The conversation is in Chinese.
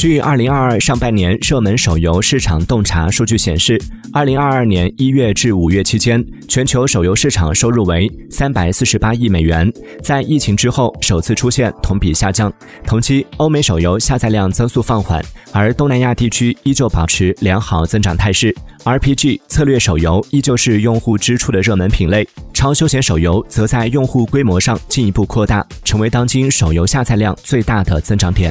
据二零二二上半年热门手游市场洞察数据显示，二零二二年一月至五月期间，全球手游市场收入为三百四十八亿美元，在疫情之后首次出现同比下降。同期，欧美手游下载量增速放缓，而东南亚地区依旧保持良好增长态势。RPG 策略手游依旧是用户支出的热门品类，超休闲手游则在用户规模上进一步扩大，成为当今手游下载量最大的增长点。